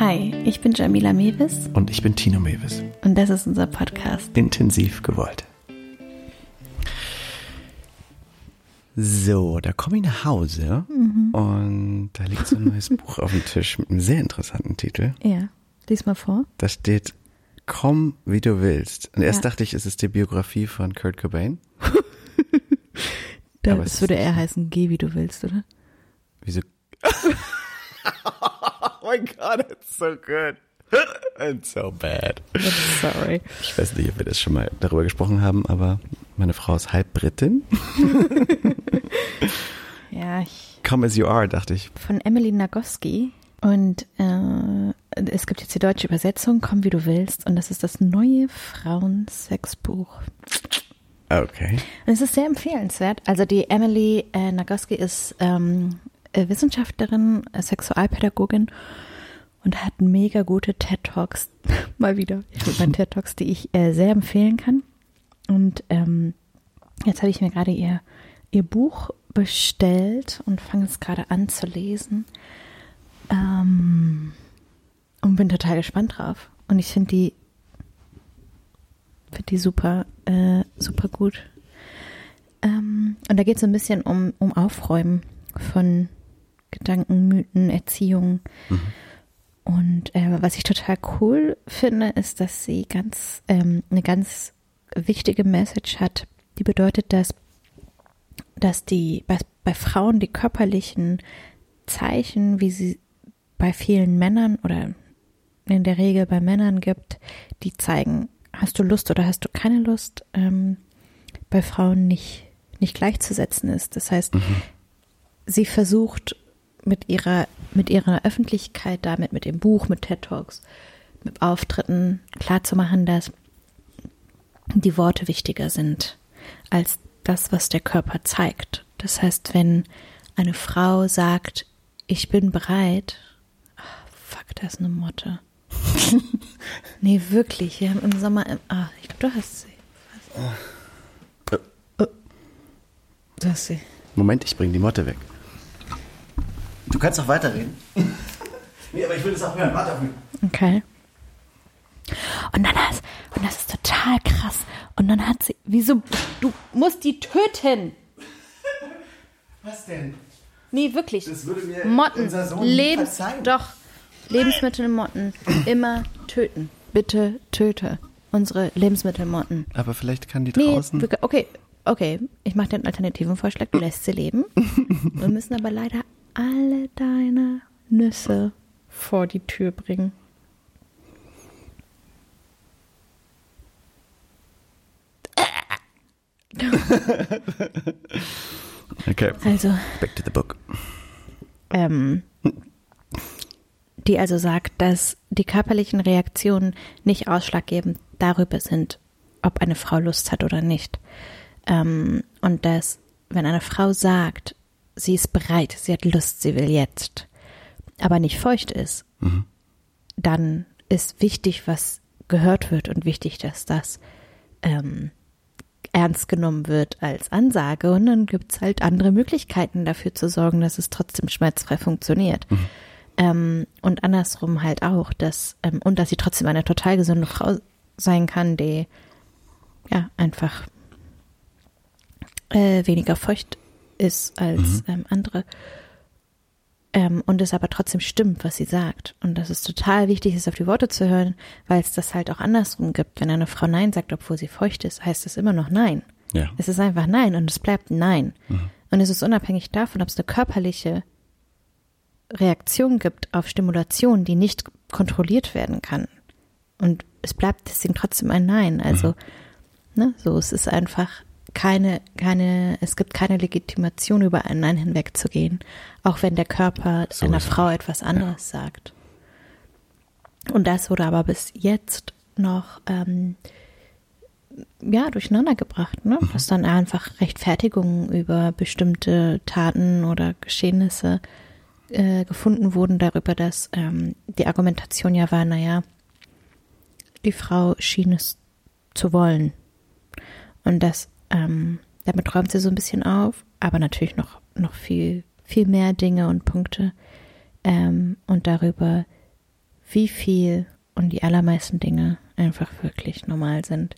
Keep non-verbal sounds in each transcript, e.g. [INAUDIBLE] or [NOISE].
Hi, ich bin Jamila Mewis Und ich bin Tino Mewis. und das ist unser Podcast. Intensiv gewollt. So, da komme ich nach Hause und da liegt so ein neues [LAUGHS] Buch auf dem Tisch mit einem sehr interessanten Titel. Ja, lies mal vor. Da steht Komm, wie du willst. Und erst Ja. dachte ich, es ist die Biografie von Kurt Cobain. [LAUGHS] Da, Aber es das würde eher heißen, geh wie du willst, oder? Wieso? Oh mein Gott, it's so good. [LAUGHS] It's so bad. Sorry. Ich weiß nicht, ob wir das schon mal darüber gesprochen haben, aber meine Frau ist halb Britin. [LAUGHS] Ja, ich, Come as you are, dachte ich. von Emily Nagoski. Und äh, es gibt jetzt die deutsche Übersetzung, komm wie du willst. Und das ist das neue Frauensexbuch. Okay. Und es ist sehr empfehlenswert. Also die Emily äh, Nagoski ist ähm, äh, Wissenschaftlerin, äh, Sexualpädagogin und hat mega gute TED-Talks, [LAUGHS] mal wieder, ich mit meinen [LAUGHS] TED-Talks, die ich äh, sehr empfehlen kann. Und ähm, jetzt habe ich mir gerade ihr, ihr Buch bestellt und fange es gerade an zu lesen. Ähm, und bin total gespannt drauf. Und ich finde die finde die super, äh, super gut. Ähm, und da geht es so ein bisschen um, um Aufräumen von Gedanken, Mythen, Erziehung. Und äh, was ich total cool finde, ist, dass sie ganz ähm, eine ganz wichtige Message hat, die bedeutet, dass, dass die bei, bei Frauen die körperlichen Zeichen, wie sie bei vielen Männern oder in der Regel bei Männern gibt, die zeigen, hast du Lust oder hast du keine Lust, ähm, bei Frauen nicht, nicht gleichzusetzen ist. Das heißt, sie versucht mit ihrer, mit ihrer Öffentlichkeit damit, mit dem Buch, mit TED Talks, mit Auftritten klarzumachen, dass die Worte wichtiger sind als das, was der Körper zeigt. Das heißt, wenn eine Frau sagt, ich bin bereit, ah, fuck, da ist eine Motte. [LAUGHS] nee, wirklich, wir haben im Sommer, ah, ich glaube, du hast sie. Oh. Du hast sie. Moment, ich bring die Motte weg. Du kannst doch weiterreden. [LAUGHS] nee, aber ich will das auch hören. Warte auf mich. Okay. Und dann hast, und das ist total krass. Und dann hat sie, wieso, du musst die töten. [LAUGHS] Was denn? Nee, wirklich. Das würde mir Motten, unser Sohn Lebens, verzeihen. doch, Lebensmittelmotten immer töten. Bitte töte unsere Lebensmittelmotten. Aber vielleicht kann die Nee, draußen. okay, okay, ich mache dir einen alternativen Vorschlag, du lässt sie leben. [LAUGHS] Wir müssen aber leider alle deine Nüsse vor die Tür bringen. [LAUGHS] Okay, Also, back to the book. ähm, die also sagt, dass die körperlichen Reaktionen nicht ausschlaggebend darüber sind, ob eine Frau Lust hat oder nicht. Ähm, und dass, wenn eine Frau sagt, sie ist bereit, sie hat Lust, sie will jetzt, aber nicht feucht ist, dann ist wichtig, was gehört wird und wichtig, dass das ähm, ernst genommen wird als Ansage. Und dann gibt's halt andere Möglichkeiten dafür zu sorgen, dass es trotzdem schmerzfrei funktioniert. Ähm, und andersrum halt auch, dass, ähm, und dass sie trotzdem eine total gesunde Frau sein kann, die ja einfach äh, weniger feucht ist als ähm, andere. Ähm, und es aber trotzdem stimmt, was sie sagt. Und dass es total wichtig ist, auf die Worte zu hören, weil es das halt auch andersrum gibt. Wenn eine Frau Nein sagt, obwohl sie feucht ist, heißt es immer noch Nein. Ja. Es ist einfach Nein und es bleibt Nein. Und es ist unabhängig davon, ob es eine körperliche Reaktion gibt auf Stimulation, die nicht kontrolliert werden kann. Und es bleibt deswegen trotzdem ein Nein. Also, ne, so, es ist einfach keine, keine, es gibt keine Legitimation, über ein Nein hinwegzugehen, auch wenn der Körper So einer. Frau etwas anderes sagt. Und das wurde aber bis jetzt noch ähm, ja, durcheinander gebracht, ne? Dass dann einfach Rechtfertigungen über bestimmte Taten oder Geschehnisse äh, gefunden wurden darüber, dass ähm, die Argumentation ja war, naja, die Frau schien es zu wollen. Und das, ähm, damit räumt sie so ein bisschen auf, aber natürlich noch, noch viel, viel mehr Dinge und Punkte. Ähm, und darüber, wie viel und die allermeisten Dinge einfach wirklich normal sind.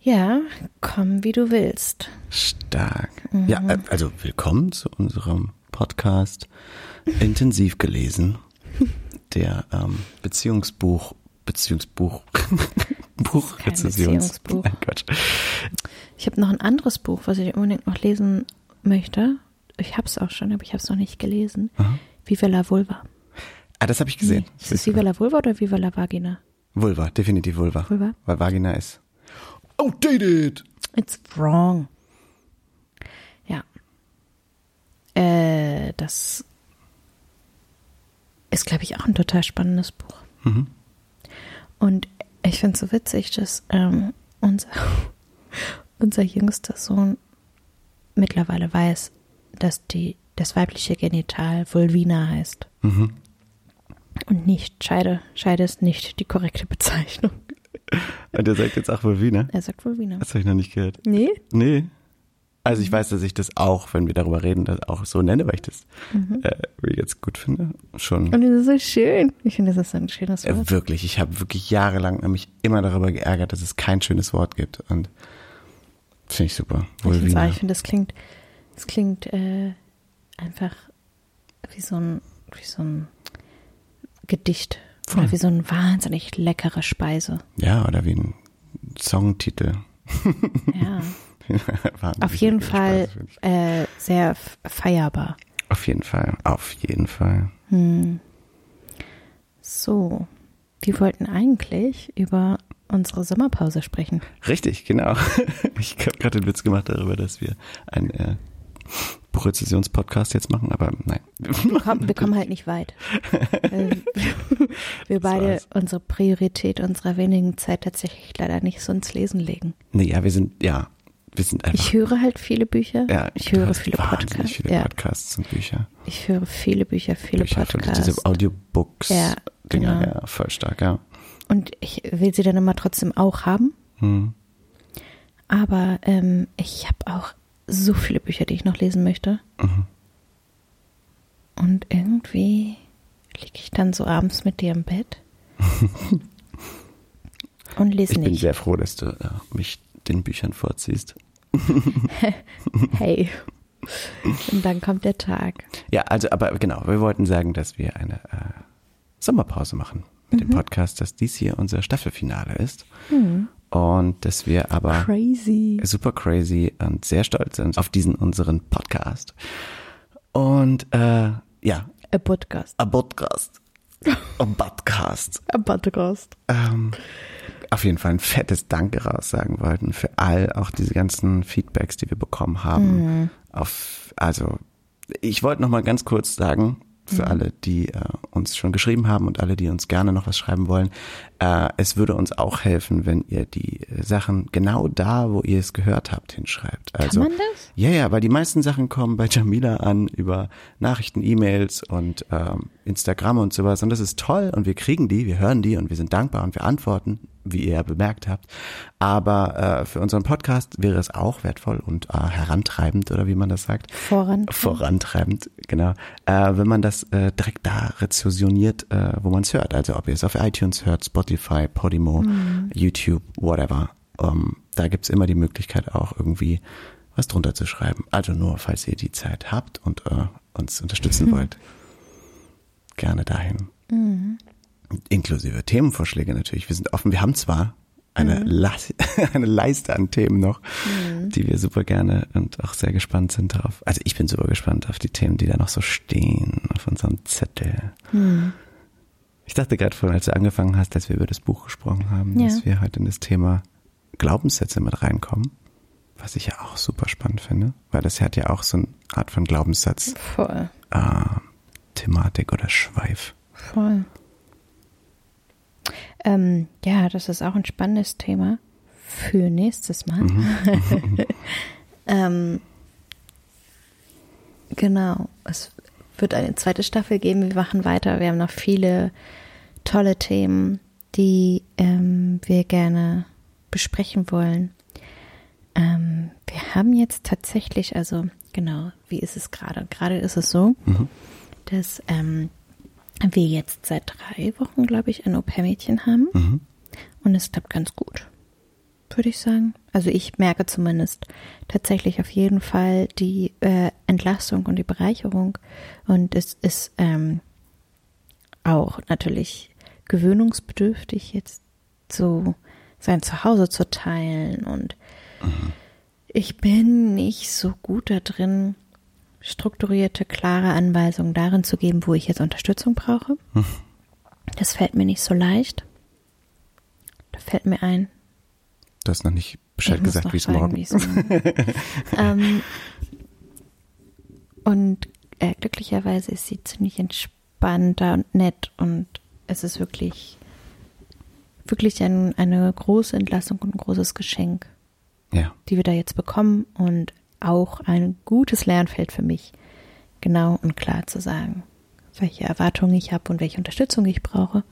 Ja, komm, wie du willst. Stark. Ja, äh, also willkommen zu unserem Podcast Intensiv gelesen. [LAUGHS] Der ähm, Beziehungsbuch, Beziehungsbuch, [LAUGHS] Buchrezessions. Beziehungsbuch. Nein, Quatsch. Ich habe noch ein anderes Buch, was ich unbedingt noch lesen möchte. Ich habe es auch schon, aber ich habe es noch nicht gelesen. Aha. Viva la Vulva. Ah, das habe ich gesehen. Ist es Viva la Vulva oder Viva la Vagina? Vulva, definitiv Vulva. Vulva? Weil Vagina ist outdated. It's wrong. Ja. Äh, das ist, glaube ich, auch ein total spannendes Buch. Mhm. Und ich finde es so witzig, dass ähm, unser, unser jüngster Sohn mittlerweile weiß, dass die, das weibliche Genital Vulvina heißt. Mhm. Und nicht Scheide. Scheide ist nicht die korrekte Bezeichnung. Und der sagt jetzt auch Vulvina. Er sagt Vulvina. Das habe ich noch nicht gehört. Nee? Nee. Also ich weiß, dass ich das auch, wenn wir darüber reden, das auch so nenne, weil ich das äh, wie ich jetzt gut finde. Schon. Und das ist so schön. Ich finde, das ist ein schönes Wort. Äh, wirklich, ich habe wirklich jahrelang mich immer darüber geärgert, dass es kein schönes Wort gibt. Und finde ich super. Ich finde Vulvina. ich finde, das klingt, das klingt äh, einfach wie so ein, wie so ein Gedicht. Voll. Oder wie so eine wahnsinnig leckere Speise. Ja, oder wie ein Songtitel. Ja. [LAUGHS] Auf jeden Fall äh, sehr feierbar. Auf jeden Fall. Auf jeden Fall. Hm. So, wir wollten eigentlich über unsere Sommerpause sprechen. Richtig, genau. [LAUGHS] Ich habe gerade den Witz gemacht darüber, dass wir einen äh, Buchrezensions-Podcast jetzt machen, aber nein. Wir kommen, wir kommen halt nicht weit. Äh, [LAUGHS] wir beide unsere Priorität unserer wenigen Zeit tatsächlich leider nicht so ins Lesen legen. Nee, ja, wir sind, ja, wir sind einfach. Ich höre halt viele Bücher. ja, ich höre viele Podcasts. viele ja, Podcasts und Bücher. ich höre viele Bücher, viele Bücher, Podcasts. diese Audiobooks, Ja, Dinger, genau. ja, voll stark, ja. Und ich will sie dann immer trotzdem auch haben. Hm. Aber ähm, ich habe auch so viele Bücher, die ich noch lesen möchte. Mhm. Und irgendwie liege ich dann so abends mit dir im Bett [LAUGHS] und lese Ich bin nicht. sehr froh, dass du äh, mich den Büchern vorziehst. [LAUGHS] Hey. Und dann kommt der Tag. Ja, also, aber genau, wir wollten sagen, dass wir eine äh, Sommerpause machen mit Mhm. dem Podcast, dass dies hier unser Staffelfinale ist. Und dass wir aber Crazy. super crazy und sehr stolz sind auf diesen unseren Podcast. Und äh, ja, A Podcast. a Podcast. A Podcast. [LAUGHS] A Podcast. Ähm, auf jeden Fall ein fettes Danke raussagen wollten für all auch diese ganzen Feedbacks, die wir bekommen haben. Auf, also ich wollte noch mal ganz kurz sagen für alle, die äh, uns schon geschrieben haben und alle, die uns gerne noch was schreiben wollen. Äh, es würde uns auch helfen, wenn ihr die äh, Sachen genau da, wo ihr es gehört habt, hinschreibt. Also, man das? Ja, ja, weil die meisten Sachen kommen bei [LAUGHS] Jamila an über Nachrichten, E-Mails und ähm, Instagram und sowas. Und das ist toll und wir kriegen die, wir hören die und wir sind dankbar und wir antworten, wie ihr ja bemerkt habt. Aber äh, für unseren Podcast wäre es auch wertvoll und äh, herantreibend oder wie man das sagt. Voran. Vorantreibend, genau. Äh, wenn man das äh, direkt da rezessioniert, äh, wo man es hört. Also ob ihr es auf iTunes hört, Spotify, Podimo, YouTube, whatever. Ähm, da gibt's immer die Möglichkeit auch irgendwie was drunter zu schreiben. Also nur, falls ihr die Zeit habt und äh, uns unterstützen wollt. Gerne dahin. Inklusive Themenvorschläge natürlich. Wir sind offen. Wir haben zwar eine, Las [LAUGHS] eine Leiste an Themen noch, die wir super gerne und auch sehr gespannt sind darauf. Also ich bin super gespannt auf die Themen, die da noch so stehen auf unserem Zettel. Ich dachte gerade vorhin, als du angefangen hast, dass wir über das Buch gesprochen haben, Ja. dass wir heute in das Thema Glaubenssätze mit reinkommen. Was ich ja auch super spannend finde, weil das hat ja auch so eine Art von Glaubenssatz, Voll. äh, Thematik oder Schweif. Voll. Ähm, ja, das ist auch ein spannendes Thema für nächstes Mal. [LAUGHS] ähm, genau. Es wird eine zweite Staffel geben. Wir machen weiter. Wir haben noch viele tolle Themen, die ähm, wir gerne besprechen wollen. Ähm, wir haben jetzt tatsächlich, also genau, wie ist es gerade? Gerade ist es so, dass ähm, wir jetzt seit drei Wochen, glaube ich, ein Au-pair-Mädchen haben. Mhm. Und es klappt ganz gut, würde ich sagen. Also ich merke zumindest tatsächlich auf jeden Fall die äh, Entlastung und die Bereicherung. Und es ist ähm, auch natürlich gewöhnungsbedürftig, jetzt so sein Zuhause zu teilen. Und ich bin nicht so gut da drin, strukturierte, klare Anweisungen darin zu geben, wo ich jetzt Unterstützung brauche. Das fällt mir nicht so leicht. Da fällt mir ein. Du hast noch nicht Bescheid ich gesagt, wie es morgen morgen- [LAUGHS] ähm, Und äh, glücklicherweise ist sie ziemlich entspannter und nett und es ist wirklich, wirklich ein, eine große Entlassung und ein großes Geschenk, Ja. die wir da jetzt bekommen und auch ein gutes Lernfeld für mich, genau und klar zu sagen, welche Erwartungen ich habe und welche Unterstützung ich brauche.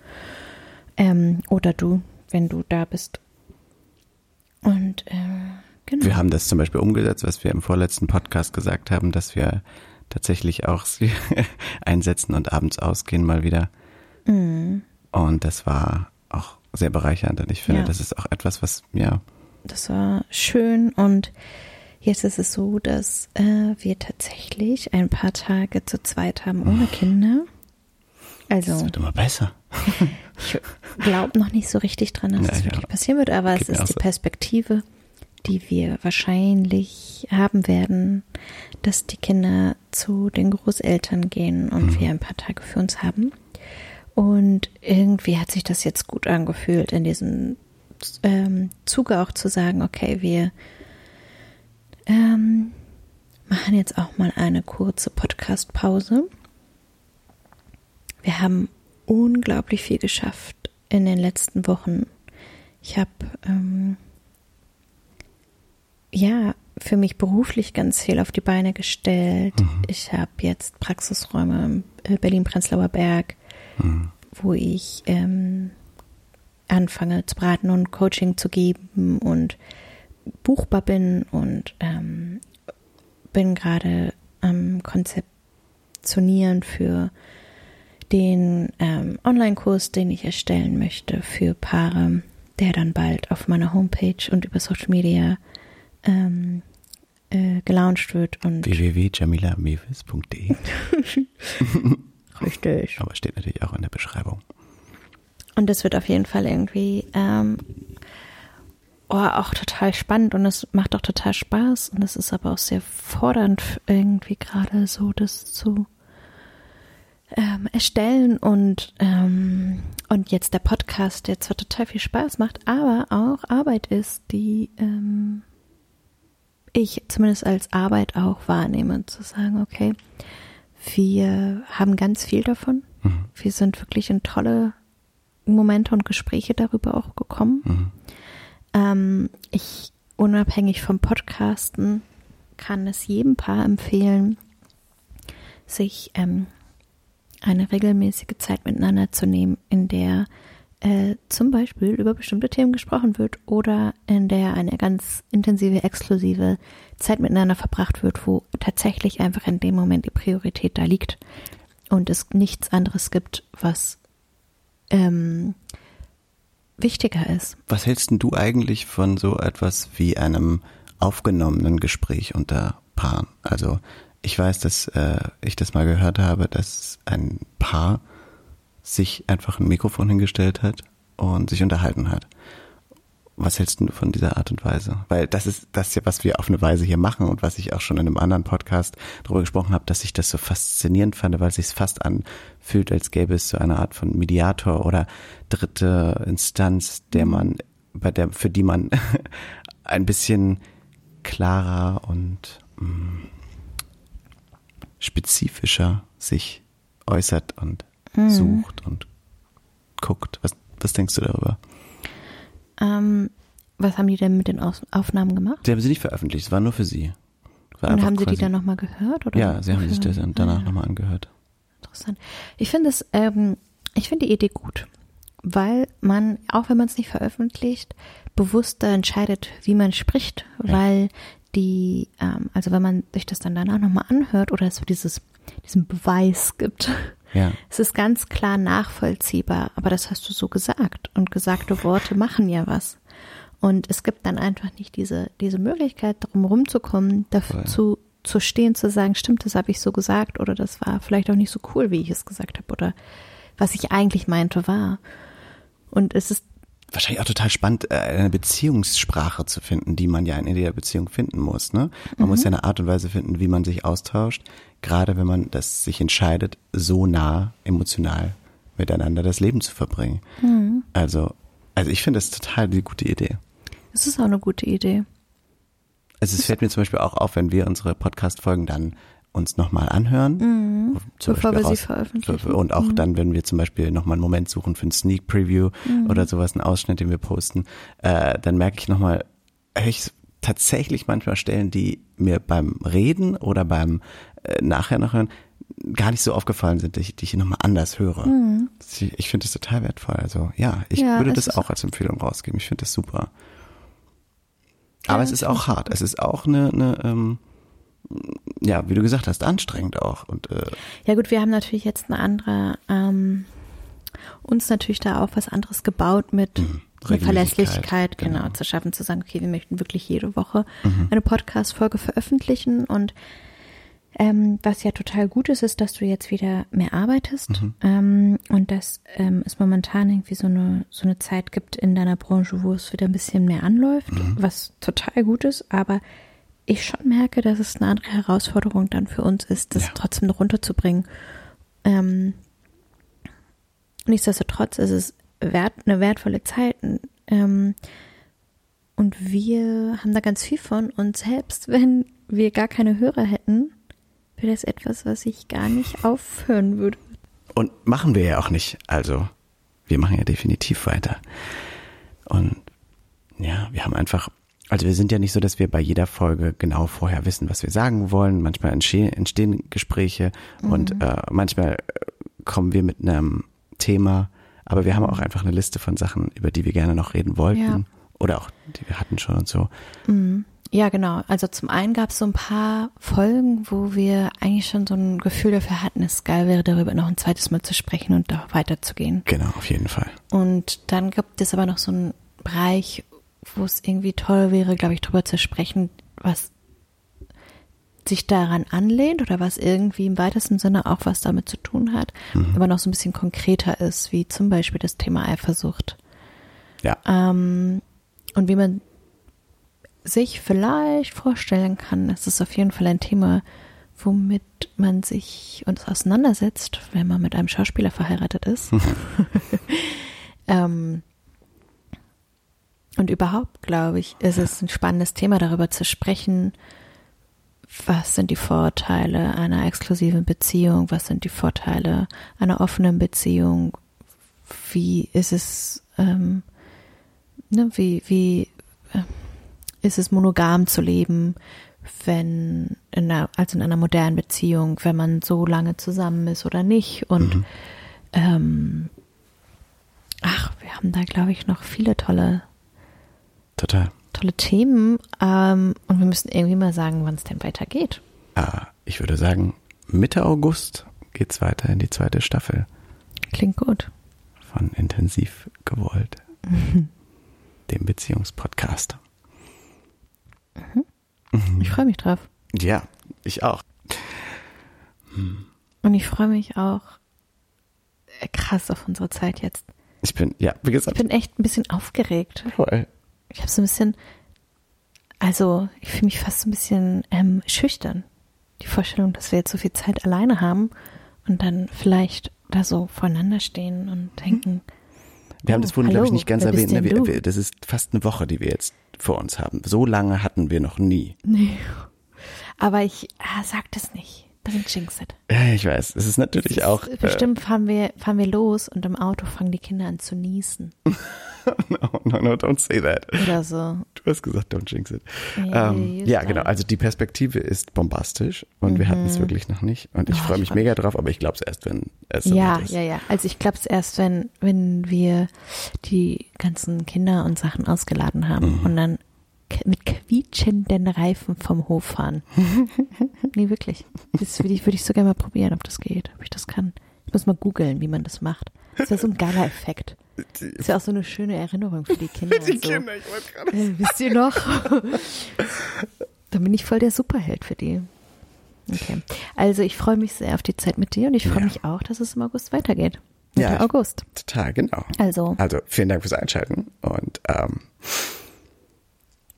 Ähm, oder du, wenn du da bist. Und äh, genau. Wir haben das zum Beispiel umgesetzt, was wir im vorletzten Podcast gesagt haben, dass wir tatsächlich auch sie [LAUGHS] einsetzen und abends ausgehen mal wieder. Mhm. Und das war auch sehr bereichernd. Und ich finde, Ja. das ist auch etwas, was mir, Das war schön und jetzt ist es so, dass äh, wir tatsächlich ein paar Tage zu zweit haben ohne Kinder. das Also wird immer besser. [LAUGHS] ich glaube noch nicht so richtig dran, dass es ja. wirklich passieren wird, aber es Geht mir ist die. Perspektive, die wir wahrscheinlich haben werden, dass die Kinder zu den Großeltern gehen und Mhm. wir ein paar Tage für uns haben. Und irgendwie hat sich das jetzt gut angefühlt, in diesem ähm, Zuge auch zu sagen, okay, wir ähm, machen jetzt auch mal eine kurze Podcast-Pause. Wir haben unglaublich viel geschafft in den letzten Wochen. Ich habe ähm, ja für mich beruflich ganz viel auf die Beine gestellt. Ich habe jetzt Praxisräume im äh, Berlin-Prenzlauer Berg, wo ich ähm, anfange zu beraten und Coaching zu geben und buchbar bin und ähm, bin gerade am Konzeptionieren für den ähm, Online-Kurs, den ich erstellen möchte für Paare, der dann bald auf meiner Homepage und über Social Media ähm, äh, gelauncht wird und www.jamilamevis.de. [LAUGHS] richtig. Aber steht natürlich auch in der Beschreibung. Und das wird auf jeden Fall irgendwie ähm, oh, auch total spannend und es macht auch total Spaß und es ist aber auch sehr fordernd irgendwie gerade so, das zu ähm, erstellen und ähm, und jetzt der Podcast, der zwar total viel Spaß macht, aber auch Arbeit ist, die ähm, ich zumindest als Arbeit auch wahrnehme, zu sagen, okay, wir haben ganz viel davon. Wir sind wirklich in tolle Momente und Gespräche darüber auch gekommen. Mhm. Ähm, ich, unabhängig vom Podcasten, kann es jedem Paar empfehlen, sich ähm, eine regelmäßige Zeit miteinander zu nehmen, in der äh, zum Beispiel über bestimmte Themen gesprochen wird oder in der eine ganz intensive, exklusive Zeit miteinander verbracht wird, wo tatsächlich einfach in dem Moment die Priorität da liegt und es nichts anderes gibt, was ähm, wichtiger ist. Was hältst du eigentlich von so etwas wie einem aufgenommenen Gespräch unter Paaren? Also ich weiß, dass äh, ich das mal gehört habe, dass ein Paar sich einfach ein Mikrofon hingestellt hat und sich unterhalten hat. Was hältst du von dieser Art und Weise? Weil das ist das ja, was wir auf eine Weise hier machen und was ich auch schon in einem anderen Podcast darüber gesprochen habe, dass ich das so faszinierend fand, weil es sich fast anfühlt, als gäbe es so eine Art von Mediator oder dritte Instanz, der man, bei der, für die man [LAUGHS] ein bisschen klarer und mh, spezifischer sich äußert und sucht und guckt. Was, was denkst du darüber? Ähm, was haben die denn mit den Aufnahmen gemacht? Sie haben sie nicht veröffentlicht, es war nur für sie. Und haben sie die dann nochmal gehört? Oder Ja, sie haben sich das danach Ah, ja. nochmal angehört. Interessant. Ich finde ähm, ich finde die Idee gut, weil man, auch wenn man es nicht veröffentlicht, bewusster entscheidet, wie man spricht, weil die, ähm, also wenn man sich das dann danach nochmal anhört oder es so dieses, diesen Beweis gibt, Ja. [LAUGHS] Es ist ganz klar nachvollziehbar, aber das hast du so gesagt. Und gesagte Worte machen ja was. Und es gibt dann einfach nicht diese, diese Möglichkeit, darum rumzukommen, dafür zu, zu stehen, zu sagen, stimmt, das habe ich so gesagt oder das war vielleicht auch nicht so cool, wie ich es gesagt habe oder was ich eigentlich meinte war. Und es ist wahrscheinlich auch total spannend, äh, eine Beziehungssprache zu finden, die man ja in jeder Beziehung finden muss. Ne? Man mhm. muss ja eine Art und Weise finden, wie man sich austauscht, gerade wenn man das sich entscheidet, so nah emotional miteinander das Leben zu verbringen. Mhm. Also, also ich finde das total die gute Idee. Es ist auch eine gute Idee. Also es fällt mir zum Beispiel auch auf, wenn wir unsere Podcast-Folgen dann uns nochmal anhören. Mhm. Bevor wir raus, sie veröffentlichen. Und auch mhm. dann, wenn wir zum Beispiel nochmal einen Moment suchen für ein Sneak Preview mhm. oder sowas, einen Ausschnitt, den wir posten, äh, dann merke ich nochmal, höre ich tatsächlich manchmal Stellen, die mir beim Reden oder beim äh, nachher noch hören, gar nicht so aufgefallen sind, die ich, die ich nochmal anders höre. Mhm. Ich finde das total wertvoll. Also ja, ich ja, würde das auch als Empfehlung rausgeben. Ich finde das super. Aber ja, es ist auch hart. Es ist auch eine, eine ähm, ja, wie du gesagt hast, anstrengend auch. Und, äh, ja gut, wir haben natürlich jetzt eine andere, ähm, uns natürlich da auch was anderes gebaut mit mhm. Verlässlichkeit, genau, genau, zu schaffen, zu sagen, okay, wir möchten wirklich jede Woche mhm. eine Podcast-Folge veröffentlichen und ähm, was ja total gut ist, ist, dass du jetzt wieder mehr arbeitest mhm. ähm, und dass ähm, es momentan irgendwie so eine, so eine Zeit gibt in deiner Branche, wo es wieder ein bisschen mehr anläuft, mhm. was total gut ist, aber ich schon merke, dass es eine andere Herausforderung dann für uns ist, das ja. trotzdem noch runterzubringen. Ähm, nichtsdestotrotz ist es wert, eine wertvolle Zeit. Ähm, und wir haben da ganz viel von. Und selbst wenn wir gar keine Hörer hätten, wäre das etwas, was ich gar nicht aufhören würde. Und machen wir ja auch nicht. Also, wir machen ja definitiv weiter. Und ja, wir haben einfach also wir sind ja nicht so, dass wir bei jeder Folge genau vorher wissen, was wir sagen wollen. Manchmal entstehen Gespräche mhm. und äh, manchmal äh, kommen wir mit einem Thema, aber wir haben auch einfach eine Liste von Sachen, über die wir gerne noch reden wollten ja. oder auch die wir hatten schon und so. Mhm. Ja, genau. Also zum einen gab es so ein paar Folgen, wo wir eigentlich schon so ein Gefühl dafür hatten, es geil wäre, darüber noch ein zweites Mal zu sprechen und da weiterzugehen. Genau, auf jeden Fall. Und dann gibt es aber noch so einen Bereich, wo es irgendwie toll wäre, glaube ich, drüber zu sprechen, was sich daran anlehnt oder was irgendwie im weitesten Sinne auch was damit zu tun hat, mhm. aber noch so ein bisschen konkreter ist, wie zum Beispiel das Thema Eifersucht. Ja. Ähm, und wie man sich vielleicht vorstellen kann, es ist auf jeden Fall ein Thema, womit man sich uns auseinandersetzt, wenn man mit einem Schauspieler verheiratet ist. [LAUGHS] [LAUGHS] ähm, und überhaupt, glaube ich, ist es ein spannendes Thema, darüber zu sprechen, was sind die Vorteile einer exklusiven Beziehung, was sind die Vorteile einer offenen Beziehung, wie ist es, ähm, ne, wie, wie äh, ist es monogam zu leben, wenn in einer, also in einer modernen Beziehung, wenn man so lange zusammen ist oder nicht und mhm. ähm, ach, wir haben da, glaube ich, noch viele tolle Total. Tolle Themen. Ähm, und wir müssen irgendwie mal sagen, wann es denn weitergeht. Ah, ich würde sagen, Mitte August geht es weiter in die zweite Staffel. Klingt gut. Von Intensiv gewollt. [LAUGHS] Dem Beziehungspodcast. Mhm. Mhm. Ich freue mich drauf. Ja, ich auch. Und ich freue mich auch krass auf unsere Zeit jetzt. Ich bin, ja, wie gesagt. Ich bin echt ein bisschen aufgeregt. Voll ich habe so ein bisschen, also ich fühle mich fast so ein bisschen ähm, schüchtern. Die Vorstellung, dass wir jetzt so viel Zeit alleine haben und dann vielleicht da so voreinander stehen und denken. Wir haben das vorhin, glaube ich, nicht ganz erwähnt. Ne? Wir, das ist fast eine Woche, die wir jetzt vor uns haben. So lange hatten wir noch nie. Nee. Aber ich ah, sag das nicht. Don't jinx it. Ja, ich weiß. Es ist natürlich ist, auch. Bestimmt äh, fahren wir, fahren wir los und im Auto fangen die Kinder an zu niesen. [LAUGHS] no, no, no, don't say that. Oder so. Du hast gesagt, don't jinx it. Yeah, ähm, ja, genau. Also die Perspektive ist bombastisch und mhm. wir hatten es mhm. wirklich noch nicht. Und ich oh, freue mich mega drauf, aber ich glaube es erst, wenn es so ja, ist. Ja, ja, ja. Also ich glaube es erst, wenn, wenn wir die ganzen Kinder und Sachen ausgeladen haben mhm. und dann mit quietschenden Reifen vom Hof fahren. [LAUGHS] nee, wirklich. Das würde ich, würde ich so gerne mal probieren, ob das geht, ob ich das kann. Ich muss mal googeln, wie man das macht. Das ist ja so ein geiler Effekt. Das ist ja auch so eine schöne Erinnerung für die Kinder. [LAUGHS] Die und so. Kinder, ich wollte gerade Äh, wisst ihr noch? [LAUGHS] Dann bin ich voll der Superheld für die. Okay. Also ich freue mich sehr auf die Zeit mit dir und ich freue Ja. mich auch, dass es im August weitergeht. Mitte Ja. August. Total, genau. Also, Also vielen Dank fürs Einschalten und ähm,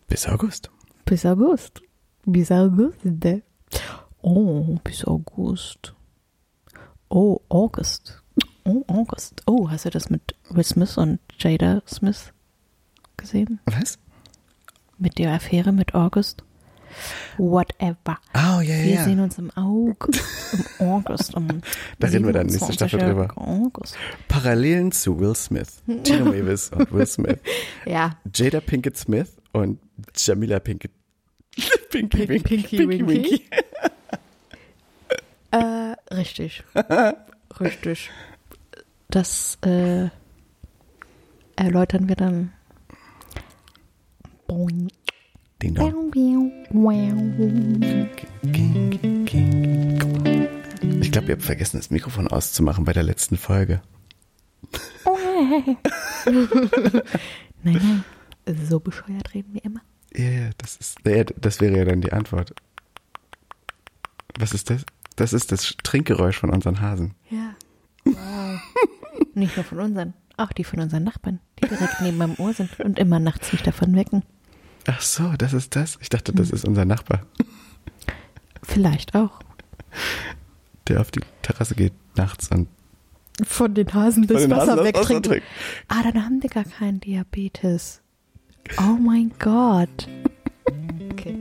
bis August. bis August. Bis August. Oh, bis August. Oh, August. Oh, August. Oh, hast du das mit Will Smith und Jada Smith gesehen? Was? Mit der Affäre mit August? Whatever. Oh, ja, ja, Wir ja. sehen uns im August. Im [LAUGHS] August. Um Da reden wir dann nächste Staffel 27. drüber. August. Parallelen zu Will Smith, Gino Mavis und Will Smith, [LAUGHS] Ja. Jada Pinkett Smith und Jamila Pinkett. Pinky, [LAUGHS] Pink- Winky, Pinky Winky. [LAUGHS] Äh, richtig. [LAUGHS] richtig. Das äh, erläutern wir dann. Boing. Ding dong. Ich glaube, ihr habt vergessen, das Mikrofon auszumachen bei der letzten Folge. Nein, nein. So bescheuert reden wir immer. Ja, ja, das ist, ja, das wäre ja dann die Antwort. Was ist das? Das ist das Trinkgeräusch von unseren Hasen. Ja. Wow. Nicht nur von unseren, auch die von unseren Nachbarn, die direkt neben meinem Ohr sind und immer nachts mich davon wecken. Ach so, das ist das? Ich dachte, das ist unser Nachbar, Vielleicht auch. der auf die Terrasse geht nachts und Von den Hasen das den Wasser wegtrinkt. trinkt. ah, dann haben die gar keinen Diabetes. Oh mein Gott. Okay.